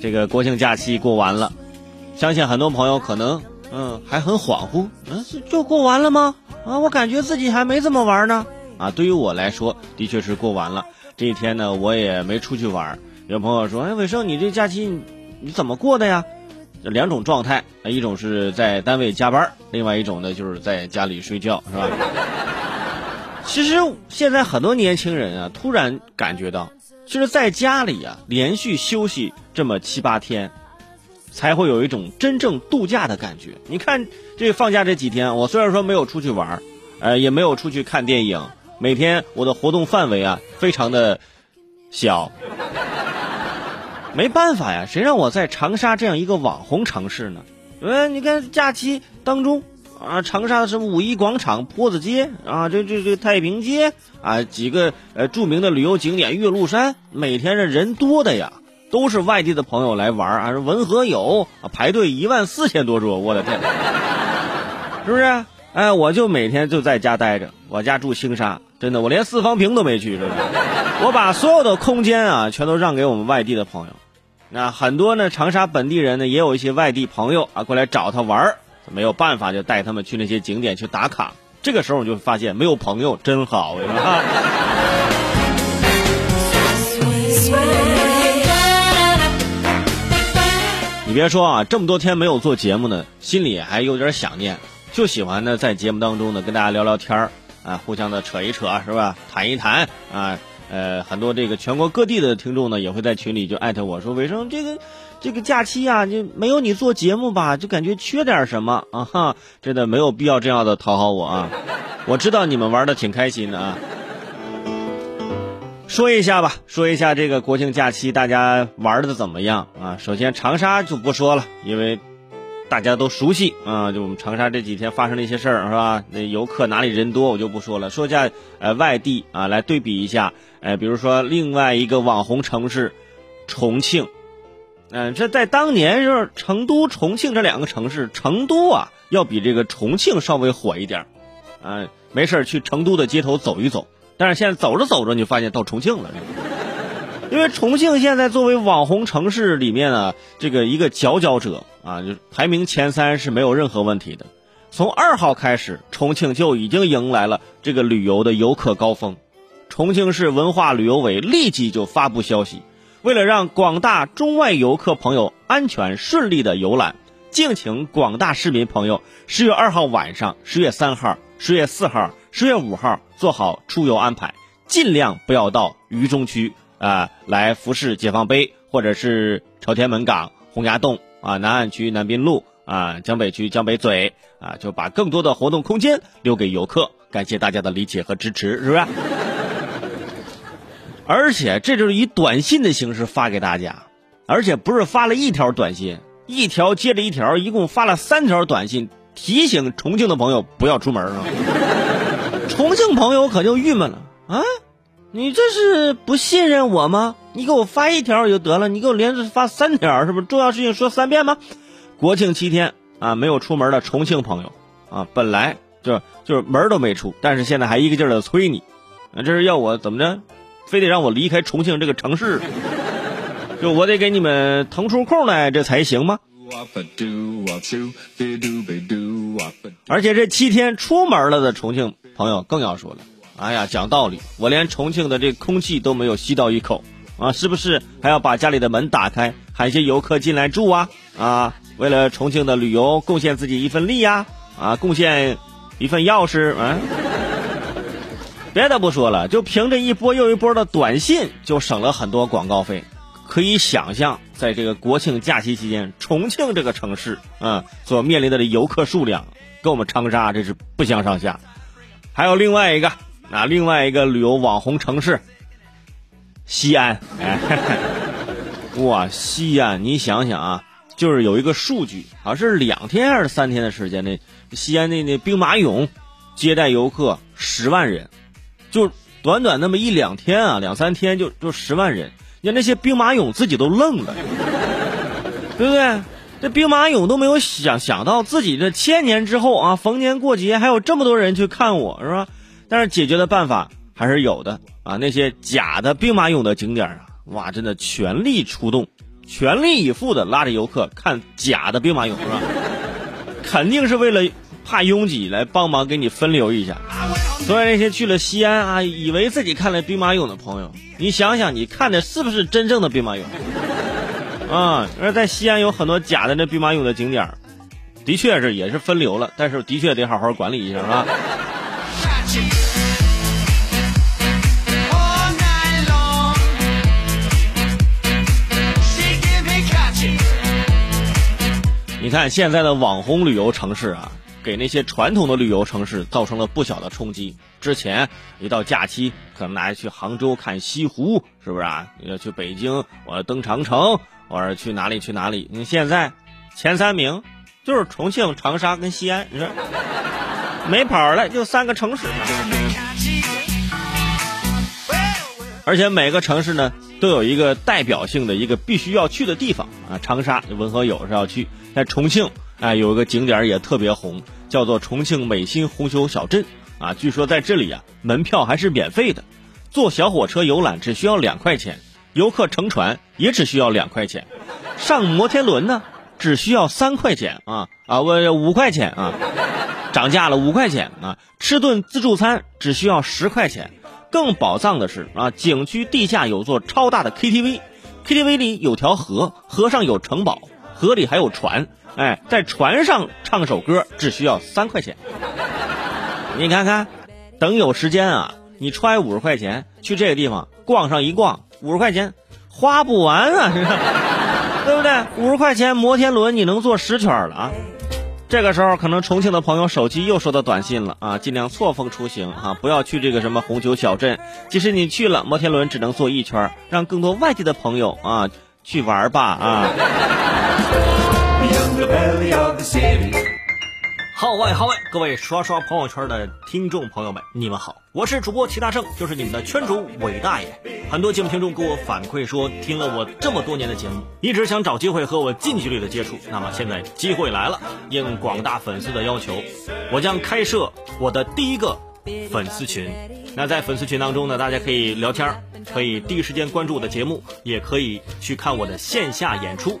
这个国庆假期过完了，相信很多朋友可能嗯还很恍惚，嗯就过完了吗？啊，我感觉自己还没怎么玩呢。啊，对于我来说，的确是过完了。这一天呢，我也没出去玩。有朋友说：“哎，伟生，你这假期你怎么过的呀？”两种状态，一种是在单位加班，另外一种呢就是在家里睡觉，是吧？其实现在很多年轻人啊，突然感觉到，就是在家里啊，连续休息这么七八天，才会有一种真正度假的感觉。你看这放假这几天，我虽然说没有出去玩，呃，也没有出去看电影，每天我的活动范围啊，非常的小。没办法呀，谁让我在长沙这样一个网红城市呢？呃，你看假期当中啊，长沙的什么五一广场、坡子街啊，这这这太平街啊，几个呃著名的旅游景点，岳麓山，每天这人多的呀，都是外地的朋友来玩啊，文和友啊，排队一万四千多桌，我的天，是不是？哎，我就每天就在家待着，我家住星沙，真的，我连四方坪都没去，是吧？我把所有的空间啊，全都让给我们外地的朋友。那很多呢，长沙本地人呢，也有一些外地朋友啊，过来找他玩儿，没有办法，就带他们去那些景点去打卡。这个时候，你就发现没有朋友真好啊！你别说啊，这么多天没有做节目呢，心里还有点想念，就喜欢呢在节目当中呢跟大家聊聊天儿啊，互相的扯一扯，是吧？谈一谈啊。呃，很多这个全国各地的听众呢，也会在群里就艾特我说：“伟生，这个这个假期啊，就没有你做节目吧，就感觉缺点什么啊？”哈，真的没有必要这样的讨好我啊！我知道你们玩的挺开心的啊。说一下吧，说一下这个国庆假期大家玩的怎么样啊？首先长沙就不说了，因为。大家都熟悉啊，就我们长沙这几天发生的一些事儿，是吧？那游客哪里人多，我就不说了。说一下呃外地啊，来对比一下，呃，比如说另外一个网红城市重庆，嗯，这在当年就是成都、重庆这两个城市，成都啊要比这个重庆稍微火一点，啊，没事去成都的街头走一走。但是现在走着走着，你就发现到重庆了。因为重庆现在作为网红城市里面呢，这个一个佼佼者啊，就排名前三是没有任何问题的。从二号开始，重庆就已经迎来了这个旅游的游客高峰。重庆市文化旅游委立即就发布消息，为了让广大中外游客朋友安全顺利的游览，敬请广大市民朋友十月二号晚上、十月三号、十月四号、十月五号做好出游安排，尽量不要到渝中区。啊，来服侍解放碑，或者是朝天门港、洪崖洞啊，南岸区南滨路啊，江北区江北嘴啊，就把更多的活动空间留给游客。感谢大家的理解和支持，是不是？而且这就是以短信的形式发给大家，而且不是发了一条短信，一条接着一条，一共发了三条短信，提醒重庆的朋友不要出门啊。重庆朋友可就郁闷了啊。你这是不信任我吗？你给我发一条就得了，你给我连着发三条，是不是？重要事情说三遍吗？国庆七天啊，没有出门的重庆朋友啊，本来就就是门都没出，但是现在还一个劲儿的催你，啊，这是要我怎么着？非得让我离开重庆这个城市，就我得给你们腾出空来，这才行吗？而且这七天出门了的重庆朋友更要说了。哎呀，讲道理，我连重庆的这空气都没有吸到一口啊！是不是还要把家里的门打开，喊些游客进来住啊？啊，为了重庆的旅游贡献自己一份力呀！啊，贡献一份钥匙啊！别的不说了，就凭这一波又一波的短信，就省了很多广告费。可以想象，在这个国庆假期期间，重庆这个城市啊，所面临的游客数量，跟我们长沙这是不相上下。还有另外一个。那另外一个旅游网红城市，西安，哎，哇，西安，你想想啊，就是有一个数据，好像是两天还是三天的时间内，西安那那兵马俑接待游客十万人，就短短那么一两天啊，两三天就就十万人，你看那些兵马俑自己都愣了，对不对？这兵马俑都没有想想到自己这千年之后啊，逢年过节还有这么多人去看我，是吧？但是解决的办法还是有的啊！那些假的兵马俑的景点啊，哇，真的全力出动，全力以赴的拉着游客看假的兵马俑是吧？肯定是为了怕拥挤来帮忙给你分流一下。所以那些去了西安啊，以为自己看了兵马俑的朋友，你想想，你看的是不是真正的兵马俑？啊，而在西安有很多假的那兵马俑的景点的确是也是分流了，但是的确得好好管理一下，是吧？你看现在的网红旅游城市啊，给那些传统的旅游城市造成了不小的冲击。之前一到假期，可能大家去杭州看西湖，是不是啊？要去北京，我要登长城，我要去哪里去哪里？你现在前三名就是重庆、长沙跟西安，你说没跑了，就三个城市。而且每个城市呢，都有一个代表性的一个必须要去的地方啊。长沙文和友是要去。在重庆，哎，有一个景点也特别红，叫做重庆美心红球小镇啊。据说在这里啊，门票还是免费的，坐小火车游览只需要两块钱，游客乘船也只需要两块钱，上摩天轮呢只需要三块钱啊啊，我五块钱啊，涨价了五块钱啊，吃顿自助餐只需要十块钱。更宝藏的是啊，景区地下有座超大的 KTV，KTV 里有条河，河上有城堡。河里还有船，哎，在船上唱首歌只需要三块钱。你看看，等有时间啊，你揣五十块钱去这个地方逛上一逛，五十块钱花不完啊，对不对？五十块钱摩天轮你能坐十圈了啊！这个时候可能重庆的朋友手机又收到短信了啊，尽量错峰出行啊，不要去这个什么红酒小镇。即使你去了，摩天轮只能坐一圈，让更多外地的朋友啊去玩吧啊。号外号外！各位刷刷朋友圈的听众朋友们，你们好，我是主播齐大圣，就是你们的圈主伟大爷。很多节目听众给我反馈说，听了我这么多年的节目，一直想找机会和我近距离的接触。那么现在机会来了，应广大粉丝的要求，我将开设我的第一个粉丝群。那在粉丝群当中呢，大家可以聊天，可以第一时间关注我的节目，也可以去看我的线下演出。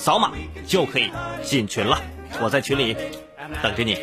扫码就可以进群了，我在群里等着你。